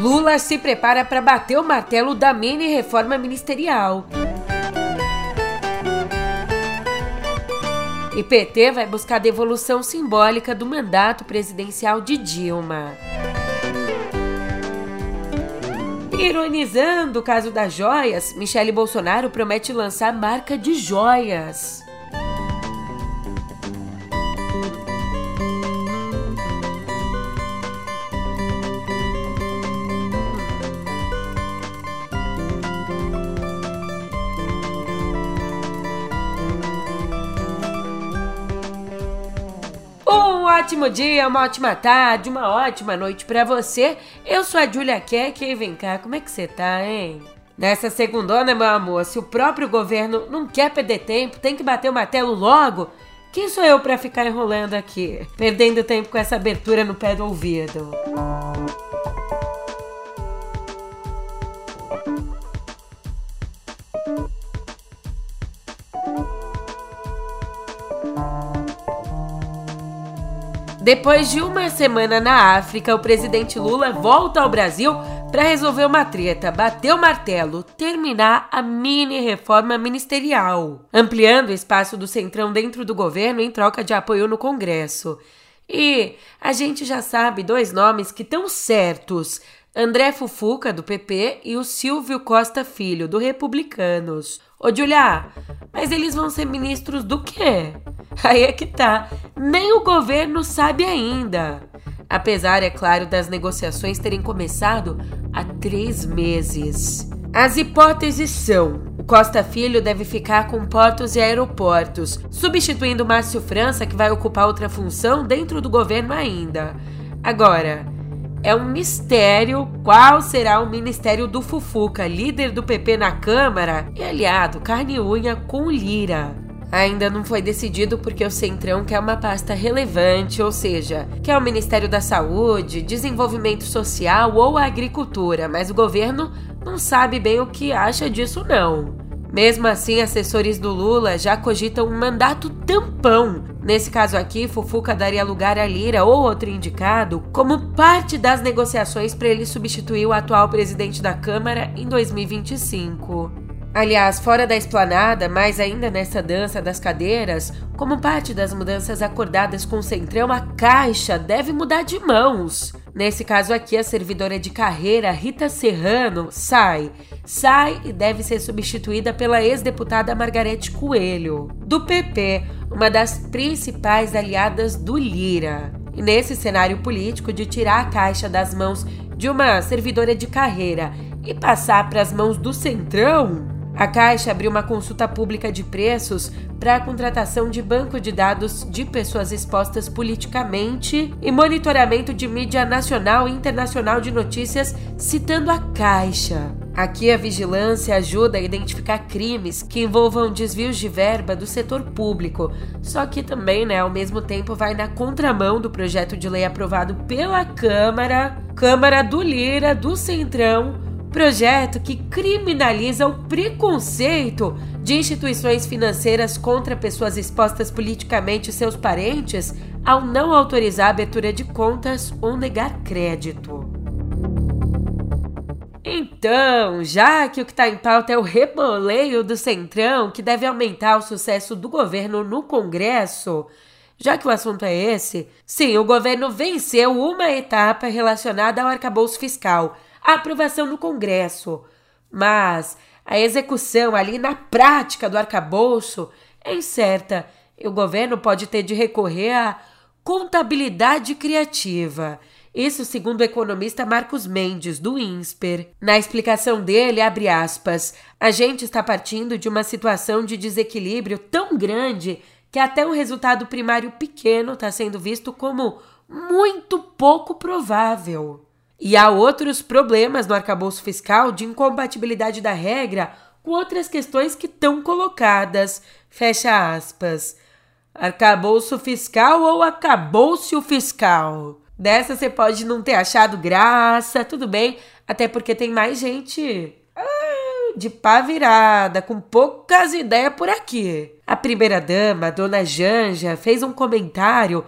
Lula se prepara para bater o martelo da mini reforma ministerial. E PT vai buscar devolução simbólica do mandato presidencial de Dilma. Ironizando o caso das joias, Michele Bolsonaro promete lançar marca de joias. Ótimo dia, uma ótima tarde, uma ótima noite para você. Eu sou a Julia Keck e vem cá, como é que você tá, hein? Nessa segundona, meu amor, se o próprio governo não quer perder tempo, tem que bater o martelo logo, quem sou eu para ficar enrolando aqui, perdendo tempo com essa abertura no pé do ouvido? Depois de uma semana na África, o presidente Lula volta ao Brasil para resolver uma treta, bater o martelo, terminar a mini reforma ministerial, ampliando o espaço do Centrão dentro do governo em troca de apoio no Congresso. E a gente já sabe dois nomes que estão certos: André Fufuca, do PP, e o Silvio Costa Filho, do Republicanos. Ô, Julia, mas eles vão ser ministros do quê? Aí é que tá. Nem o governo sabe ainda. Apesar, é claro, das negociações terem começado há três meses. As hipóteses são: o Costa Filho deve ficar com portos e aeroportos, substituindo Márcio França, que vai ocupar outra função dentro do governo ainda. Agora, é um mistério qual será o ministério do Fufuca, líder do PP na Câmara e aliado carne e unha com Lira. Ainda não foi decidido porque o Centrão quer uma pasta relevante, ou seja, quer o Ministério da Saúde, Desenvolvimento Social ou Agricultura, mas o governo não sabe bem o que acha disso não. Mesmo assim, assessores do Lula já cogitam um mandato tampão. Nesse caso aqui, Fufuca daria lugar a Lira ou outro indicado como parte das negociações para ele substituir o atual presidente da Câmara em 2025. Aliás, fora da esplanada, mais ainda nessa dança das cadeiras, como parte das mudanças acordadas com o Centrão, a Caixa deve mudar de mãos. Nesse caso aqui, a servidora de carreira Rita Serrano sai. Sai e deve ser substituída pela ex-deputada Margarete Coelho, do PP, uma das principais aliadas do Lira. E nesse cenário político de tirar a Caixa das mãos de uma servidora de carreira e passar para as mãos do Centrão, a Caixa abriu uma consulta pública de preços para a contratação de banco de dados de pessoas expostas politicamente e monitoramento de mídia nacional e internacional de notícias, citando a Caixa. Aqui a vigilância ajuda a identificar crimes que envolvam desvios de verba do setor público, só que também, né, ao mesmo tempo vai na contramão do projeto de lei aprovado pela Câmara, Câmara do Lira, do Centrão, projeto que criminaliza o preconceito de instituições financeiras contra pessoas expostas politicamente e seus parentes ao não autorizar a abertura de contas ou negar crédito. Então, já que o que está em pauta é o reboleio do Centrão, que deve aumentar o sucesso do governo no Congresso, já que o assunto é esse, sim, o governo venceu uma etapa relacionada ao arcabouço fiscal a aprovação no Congresso, mas a execução ali na prática do arcabouço é incerta e o governo pode ter de recorrer à contabilidade criativa. Isso segundo o economista Marcos Mendes, do INSPER. Na explicação dele, abre aspas, a gente está partindo de uma situação de desequilíbrio tão grande que até um resultado primário pequeno está sendo visto como muito pouco provável. E há outros problemas no arcabouço fiscal de incompatibilidade da regra com outras questões que estão colocadas. Fecha aspas. Arcabouço fiscal ou acabou-se fiscal? Dessa você pode não ter achado graça, tudo bem, até porque tem mais gente ah, de pá virada, com poucas ideias por aqui. A primeira-dama, dona Janja, fez um comentário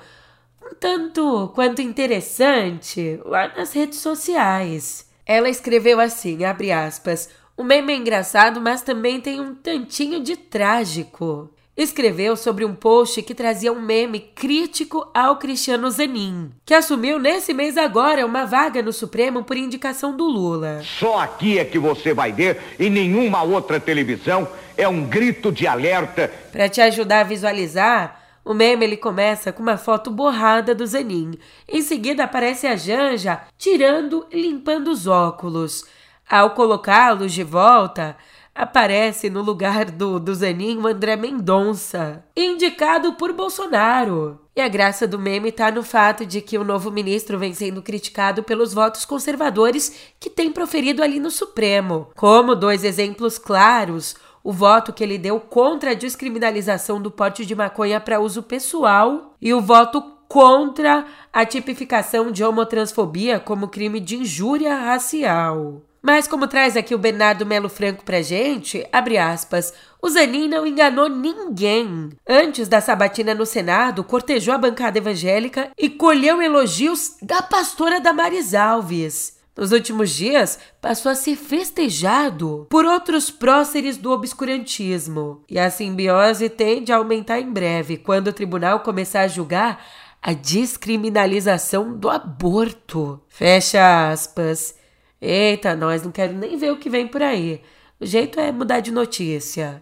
tanto quanto interessante lá nas redes sociais. Ela escreveu assim, abre aspas, o meme é engraçado, mas também tem um tantinho de trágico escreveu sobre um post que trazia um meme crítico ao Cristiano Zanin, que assumiu nesse mês agora uma vaga no Supremo por indicação do Lula. Só aqui é que você vai ver, em nenhuma outra televisão, é um grito de alerta. Para te ajudar a visualizar, o meme ele começa com uma foto borrada do Zanin. Em seguida aparece a Janja tirando e limpando os óculos. Ao colocá-los de volta, aparece no lugar do, do Zanin o André Mendonça, indicado por Bolsonaro. E a graça do meme está no fato de que o novo ministro vem sendo criticado pelos votos conservadores que tem proferido ali no Supremo. Como dois exemplos claros, o voto que ele deu contra a descriminalização do porte de maconha para uso pessoal e o voto contra a tipificação de homotransfobia como crime de injúria racial. Mas como traz aqui o Bernardo Melo Franco pra gente, abre aspas, o Zanin não enganou ninguém. Antes da sabatina no Senado, cortejou a bancada evangélica e colheu elogios da pastora Damares Alves. Nos últimos dias, passou a ser festejado por outros próceres do obscurantismo. E a simbiose tende a aumentar em breve, quando o tribunal começar a julgar a descriminalização do aborto. Fecha aspas. Eita, nós não quero nem ver o que vem por aí. O jeito é mudar de notícia.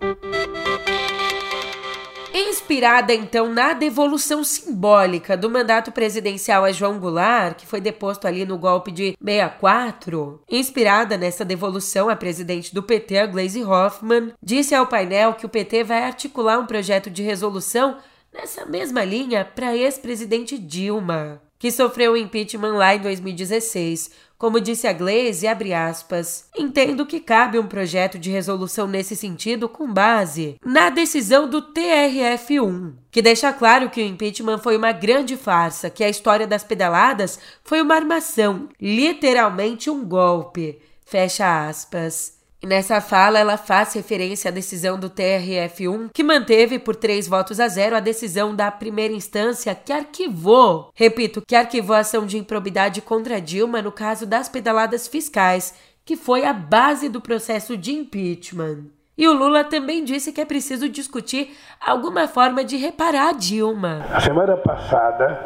Inspirada então na devolução simbólica do mandato presidencial a João Goulart, que foi deposto ali no golpe de 64, inspirada nessa devolução, a presidente do PT, a Gleisi Hoffmann, disse ao painel que o PT vai articular um projeto de resolução nessa mesma linha para ex-presidente Dilma, que sofreu o impeachment lá em 2016. Como disse a Glaze, abre aspas, entendo que cabe um projeto de resolução nesse sentido com base na decisão do TRF1, que deixa claro que o impeachment foi uma grande farsa, que a história das pedaladas foi uma armação, literalmente um golpe. Fecha aspas. E nessa fala, ela faz referência à decisão do TRF1, que manteve por três votos a zero a decisão da primeira instância que arquivou, repito, que arquivou a ação de improbidade contra Dilma no caso das pedaladas fiscais, que foi a base do processo de impeachment. E o Lula também disse que é preciso discutir alguma forma de reparar a Dilma. A semana passada,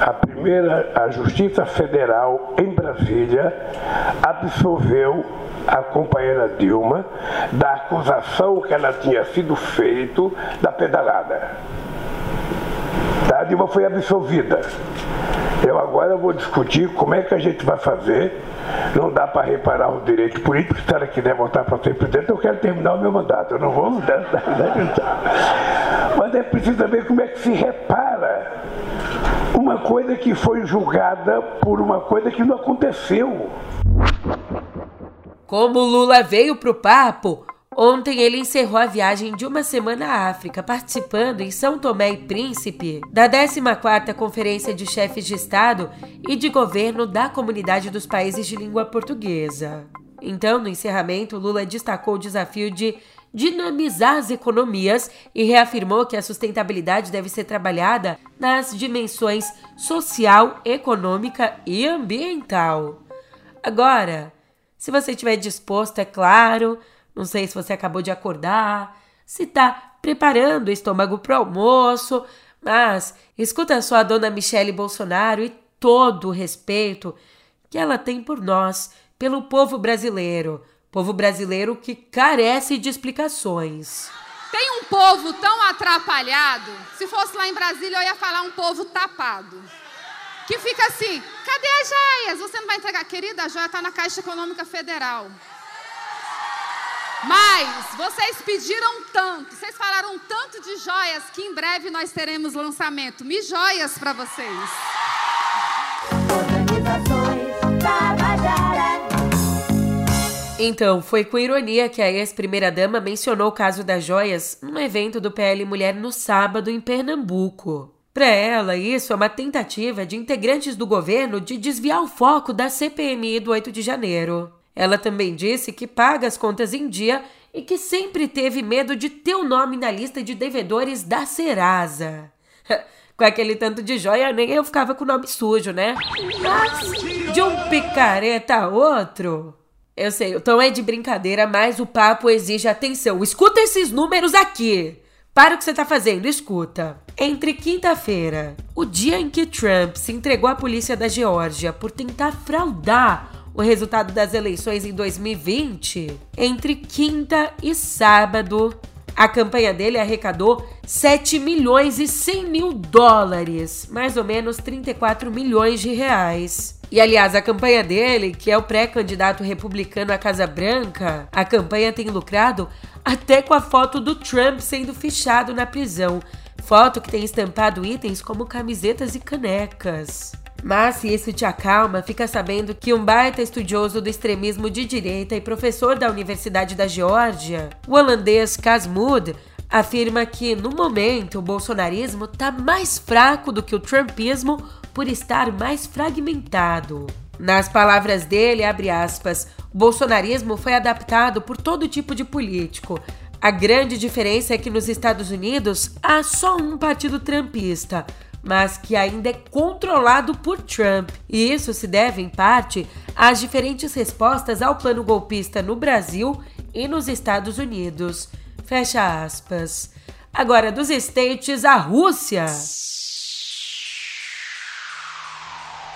a primeira, a Justiça Federal em Brasília absolveu a companheira Dilma da acusação que ela tinha sido feito da pedalada. A Dilma foi absolvida. Eu agora vou discutir como é que a gente vai fazer. Não dá para reparar os direitos políticos. Se ela quiser voltar para ser presidente, eu quero terminar o meu mandato. Eu não vou mudar. Mas é preciso saber como é que se repara uma coisa que foi julgada por uma coisa que não aconteceu. Como Lula veio pro papo, ontem ele encerrou a viagem de uma semana à África, participando em São Tomé e Príncipe da 14ª Conferência de Chefes de Estado e de Governo da Comunidade dos Países de Língua Portuguesa. Então, no encerramento, Lula destacou o desafio de dinamizar as economias e reafirmou que a sustentabilidade deve ser trabalhada nas dimensões social, econômica e ambiental. Agora, se você estiver disposto, é claro. Não sei se você acabou de acordar, se está preparando o estômago para o almoço, mas escuta só a dona Michele Bolsonaro e todo o respeito que ela tem por nós, pelo povo brasileiro. Povo brasileiro que carece de explicações. Tem um povo tão atrapalhado. Se fosse lá em Brasília, eu ia falar um povo tapado que fica assim: cadê as joias? Você não vai entregar? Querida, a joia está na Caixa Econômica Federal. Mas vocês pediram tanto, vocês falaram tanto de joias que em breve nós teremos lançamento. Me joias para vocês. Então, foi com ironia que a ex-primeira-dama mencionou o caso das joias num evento do PL Mulher no sábado em Pernambuco. Para ela, isso é uma tentativa de integrantes do governo de desviar o foco da CPMI do 8 de janeiro. Ela também disse que paga as contas em dia e que sempre teve medo de ter o nome na lista de devedores da Serasa. Com aquele tanto de joia, nem eu ficava com o nome sujo, né? Mas de um picareta a outro. Eu sei, o tom é de brincadeira, mas o papo exige atenção. Escuta esses números aqui. Para o que você está fazendo, escuta. Entre quinta-feira, o dia em que Trump se entregou à polícia da Geórgia por tentar fraudar o resultado das eleições em 2020, entre quinta e sábado, a campanha dele arrecadou 7 milhões e 100 mil dólares, mais ou menos 34 milhões de reais. E aliás, a campanha dele, que é o pré-candidato republicano à Casa Branca, a campanha tem lucrado até com a foto do Trump sendo fichado na prisão. Foto que tem estampado itens como camisetas e canecas. Mas se isso te acalma, fica sabendo que um baita estudioso do extremismo de direita e professor da Universidade da Geórgia, o holandês Kasmud, afirma que no momento o bolsonarismo está mais fraco do que o trumpismo por estar mais fragmentado. Nas palavras dele, abre aspas, o bolsonarismo foi adaptado por todo tipo de político. A grande diferença é que nos Estados Unidos há só um partido trumpista, mas que ainda é controlado por Trump. E isso se deve, em parte, às diferentes respostas ao plano golpista no Brasil e nos Estados Unidos. Fecha aspas. Agora, dos States à Rússia.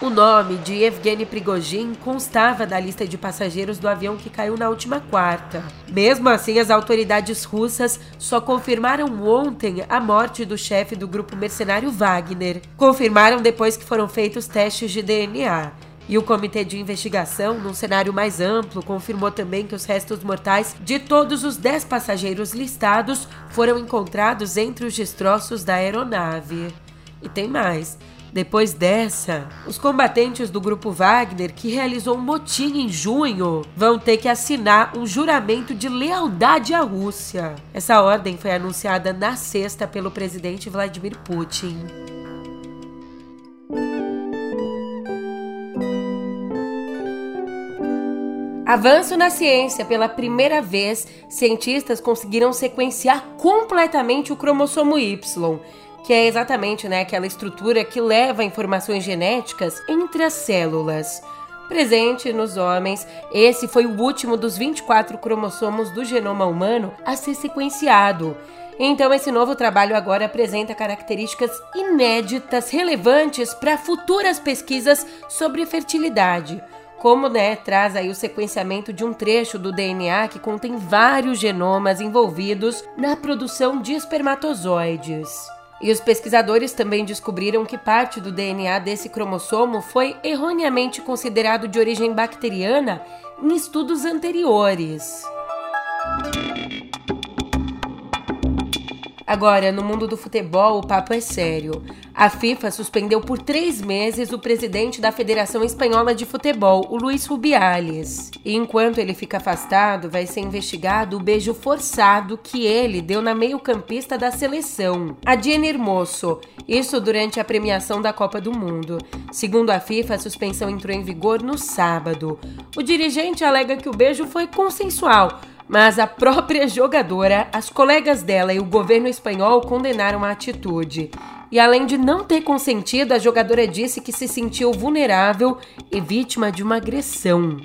O nome de Evgeny Prigozhin constava da lista de passageiros do avião que caiu na última quarta. Mesmo assim, as autoridades russas só confirmaram ontem a morte do chefe do grupo mercenário Wagner. Confirmaram depois que foram feitos testes de DNA. E o comitê de investigação, num cenário mais amplo, confirmou também que os restos mortais de todos os 10 passageiros listados foram encontrados entre os destroços da aeronave. E tem mais. Depois dessa, os combatentes do grupo Wagner, que realizou um motim em junho, vão ter que assinar um juramento de lealdade à Rússia. Essa ordem foi anunciada na sexta pelo presidente Vladimir Putin. Avanço na ciência. Pela primeira vez, cientistas conseguiram sequenciar completamente o cromossomo Y que é exatamente né, aquela estrutura que leva informações genéticas entre as células. Presente nos homens, esse foi o último dos 24 cromossomos do genoma humano a ser sequenciado. Então, esse novo trabalho agora apresenta características inéditas relevantes para futuras pesquisas sobre fertilidade. Como né, traz aí o sequenciamento de um trecho do DNA que contém vários genomas envolvidos na produção de espermatozoides. E os pesquisadores também descobriram que parte do DNA desse cromossomo foi erroneamente considerado de origem bacteriana em estudos anteriores. Agora, no mundo do futebol, o papo é sério. A FIFA suspendeu por três meses o presidente da Federação Espanhola de Futebol, o Luiz Rubiales. E enquanto ele fica afastado, vai ser investigado o beijo forçado que ele deu na meio-campista da seleção, a Jenny Hermoso. Isso durante a premiação da Copa do Mundo. Segundo a FIFA, a suspensão entrou em vigor no sábado. O dirigente alega que o beijo foi consensual mas a própria jogadora, as colegas dela e o governo espanhol condenaram a atitude. E além de não ter consentido, a jogadora disse que se sentiu vulnerável e vítima de uma agressão.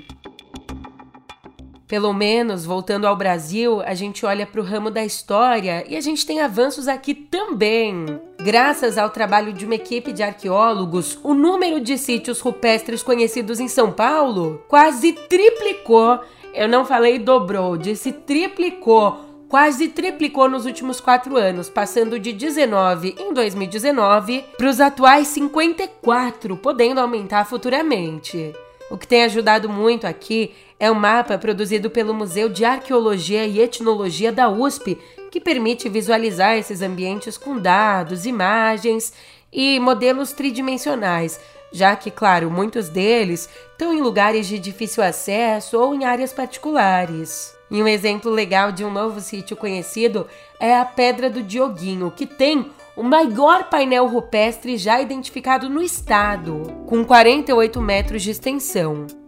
Pelo menos, voltando ao Brasil, a gente olha para o ramo da história e a gente tem avanços aqui também. Graças ao trabalho de uma equipe de arqueólogos, o número de sítios rupestres conhecidos em São Paulo quase triplicou eu não falei dobrou, disse triplicou, quase triplicou nos últimos quatro anos, passando de 19 em 2019 para os atuais 54, podendo aumentar futuramente. O que tem ajudado muito aqui é um mapa produzido pelo Museu de Arqueologia e Etnologia da USP, que permite visualizar esses ambientes com dados, imagens e modelos tridimensionais, já que, claro, muitos deles estão em lugares de difícil acesso ou em áreas particulares. E um exemplo legal de um novo sítio conhecido é a Pedra do Dioguinho, que tem o maior painel rupestre já identificado no estado, com 48 metros de extensão.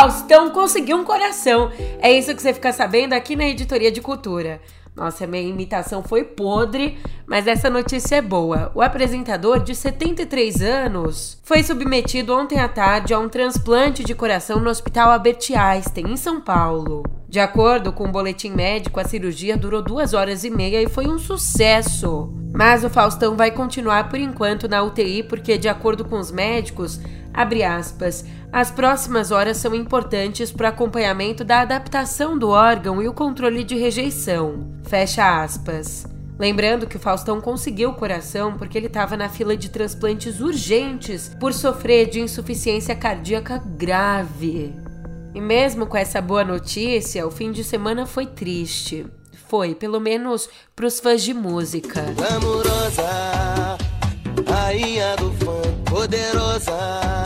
Faustão conseguiu um coração. É isso que você fica sabendo aqui na Editoria de Cultura. Nossa, minha imitação foi podre, mas essa notícia é boa. O apresentador, de 73 anos, foi submetido ontem à tarde a um transplante de coração no Hospital Albert Einstein, em São Paulo. De acordo com o um boletim médico, a cirurgia durou duas horas e meia e foi um sucesso. Mas o Faustão vai continuar por enquanto na UTI porque, de acordo com os médicos, abre aspas, as próximas horas são importantes para acompanhamento da adaptação do órgão e o controle de rejeição. Fecha aspas. Lembrando que o Faustão conseguiu o coração porque ele estava na fila de transplantes urgentes por sofrer de insuficiência cardíaca grave. E mesmo com essa boa notícia, o fim de semana foi triste. Foi, pelo menos para os fãs de música. Amorosa, rainha do funk, poderosa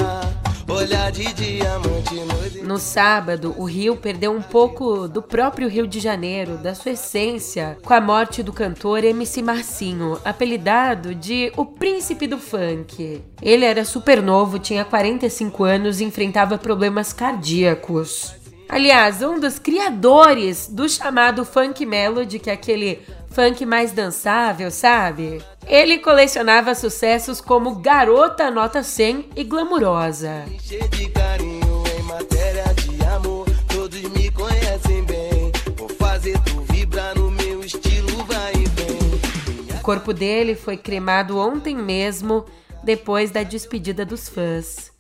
olhar de diamante no... sábado, o Rio perdeu um pouco do próprio Rio de Janeiro, da sua essência, com a morte do cantor MC Marcinho, apelidado de o príncipe do funk. Ele era super novo, tinha 45 anos e enfrentava problemas cardíacos. Aliás, um dos criadores do chamado funk melody, que é aquele funk mais dançável, sabe? Ele colecionava sucessos como Garota Nota 100 e Glamurosa. O corpo dele foi cremado ontem mesmo, depois da despedida dos fãs.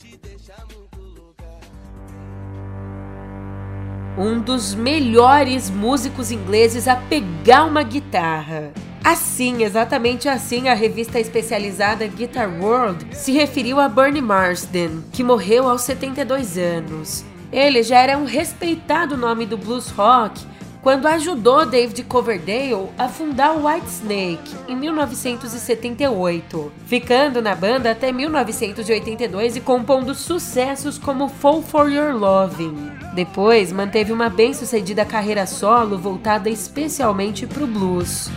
Um dos melhores músicos ingleses a pegar uma guitarra. Assim, exatamente assim, a revista especializada Guitar World se referiu a Bernie Marsden, que morreu aos 72 anos. Ele já era um respeitado nome do blues rock quando ajudou David Coverdale a fundar o Whitesnake em 1978, ficando na banda até 1982 e compondo sucessos como Fall for Your Loving. Depois, manteve uma bem-sucedida carreira solo voltada especialmente para o blues.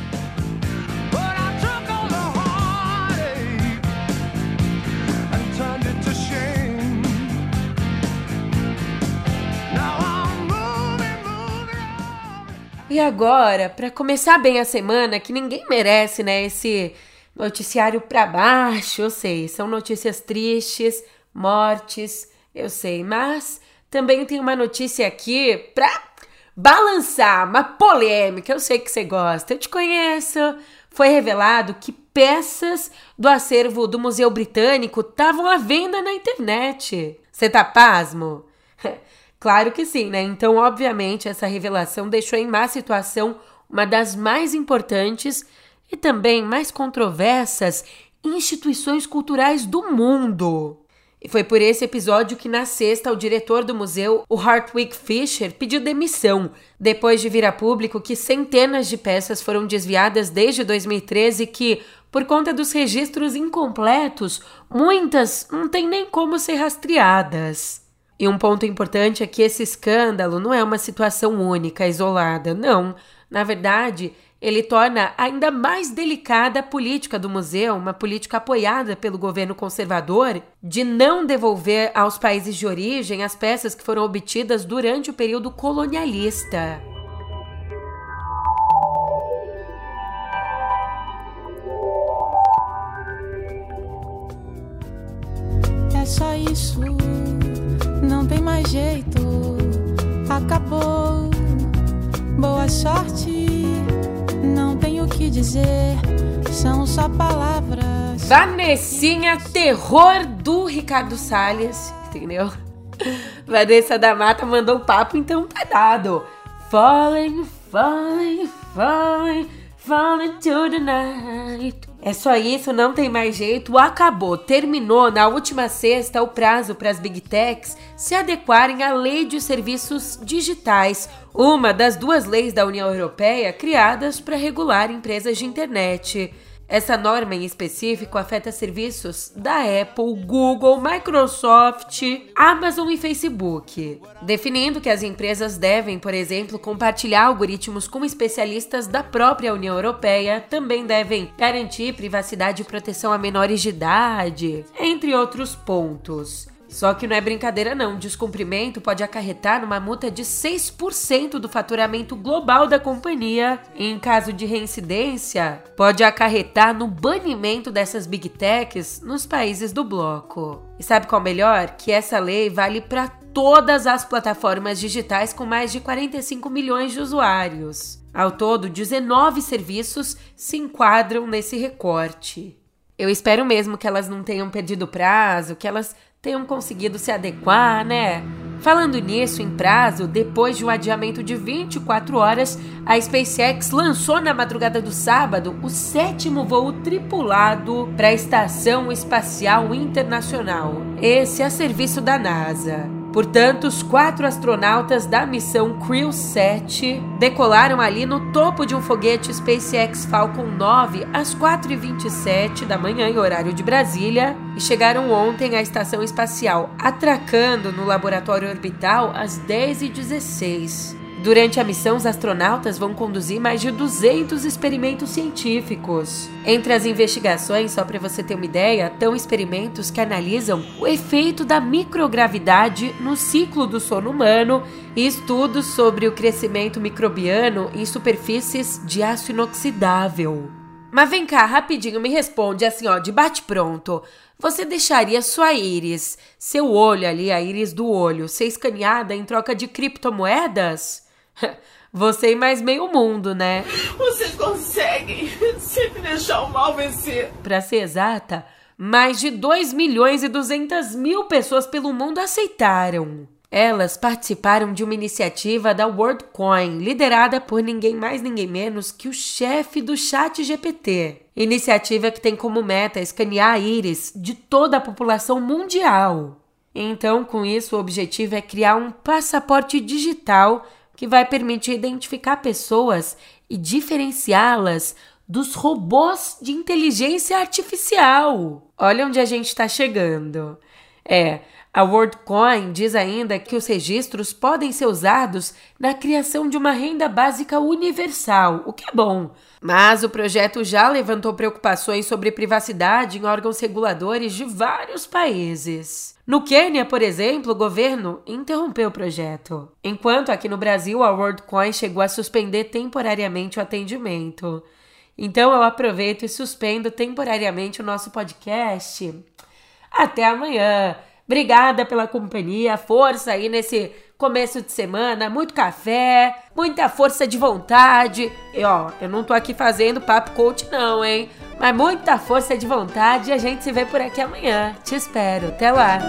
E agora, para começar bem a semana, que ninguém merece, né? Esse noticiário para baixo, eu sei, são notícias tristes, mortes, eu sei, mas também tem uma notícia aqui pra balançar, uma polêmica. Eu sei que você gosta, eu te conheço. Foi revelado que peças do acervo do Museu Britânico estavam à venda na internet. Você tá pasmo? Claro que sim, né? Então, obviamente, essa revelação deixou em má situação uma das mais importantes e também mais controversas instituições culturais do mundo. E foi por esse episódio que, na sexta, o diretor do museu, o Hartwig Fischer, pediu demissão, depois de vir a público que centenas de peças foram desviadas desde 2013 e que, por conta dos registros incompletos, muitas não têm nem como ser rastreadas. E um ponto importante é que esse escândalo não é uma situação única, isolada, não. Na verdade, ele torna ainda mais delicada a política do museu, uma política apoiada pelo governo conservador, de não devolver aos países de origem as peças que foram obtidas durante o período colonialista. É só isso mais jeito, acabou. Boa sorte, não tenho o que dizer, são só palavras. Vanessinha, terror do Ricardo Salles, entendeu? Vanessa da Mata mandou papo, então tá dado. Falling, falling, falling, falling to the night. É só isso, não tem mais jeito, acabou. Terminou na última sexta o prazo para as Big Techs se adequarem à Lei de Serviços Digitais, uma das duas leis da União Europeia criadas para regular empresas de internet. Essa norma em específico afeta serviços da Apple, Google, Microsoft, Amazon e Facebook, definindo que as empresas devem, por exemplo, compartilhar algoritmos com especialistas da própria União Europeia, também devem garantir privacidade e proteção a menores de idade, entre outros pontos. Só que não é brincadeira não, descumprimento pode acarretar numa multa de 6% do faturamento global da companhia. Em caso de reincidência, pode acarretar no banimento dessas big techs nos países do bloco. E sabe qual é melhor? Que essa lei vale para todas as plataformas digitais com mais de 45 milhões de usuários. Ao todo, 19 serviços se enquadram nesse recorte. Eu espero mesmo que elas não tenham perdido prazo, que elas tenham conseguido se adequar, né? Falando nisso, em prazo, depois de um adiamento de 24 horas, a SpaceX lançou na madrugada do sábado o sétimo voo tripulado para a Estação Espacial Internacional. Esse é a serviço da NASA. Portanto, os quatro astronautas da missão Crew 7 decolaram ali no topo de um foguete SpaceX Falcon 9 às 4h27 da manhã, em horário de Brasília, e chegaram ontem à estação espacial, atracando no laboratório orbital às 10h16. Durante a missão, os astronautas vão conduzir mais de 200 experimentos científicos. Entre as investigações, só para você ter uma ideia, estão experimentos que analisam o efeito da microgravidade no ciclo do sono humano e estudos sobre o crescimento microbiano em superfícies de aço inoxidável. Mas vem cá, rapidinho, me responde assim, ó, de bate pronto. Você deixaria sua íris, seu olho ali, a íris do olho, ser escaneada em troca de criptomoedas? Você e mais meio mundo, né? Vocês conseguem sempre deixar o mal vencer. Pra ser exata, mais de 2 milhões e 200 mil pessoas pelo mundo aceitaram. Elas participaram de uma iniciativa da WorldCoin, liderada por ninguém mais ninguém menos que o chefe do Chat GPT. Iniciativa que tem como meta escanear a íris de toda a população mundial. Então, com isso, o objetivo é criar um passaporte digital que vai permitir identificar pessoas e diferenciá-las dos robôs de inteligência artificial. Olha onde a gente está chegando. É, a WorldCoin diz ainda que os registros podem ser usados na criação de uma renda básica universal, o que é bom. Mas o projeto já levantou preocupações sobre privacidade em órgãos reguladores de vários países. No Quênia, por exemplo, o governo interrompeu o projeto, enquanto aqui no Brasil a WorldCoin chegou a suspender temporariamente o atendimento. Então eu aproveito e suspendo temporariamente o nosso podcast. Até amanhã! Obrigada pela companhia, força aí nesse começo de semana, muito café, muita força de vontade. E ó, eu não tô aqui fazendo papo coach não, hein? Mas muita força de vontade e a gente se vê por aqui amanhã. Te espero. Até lá.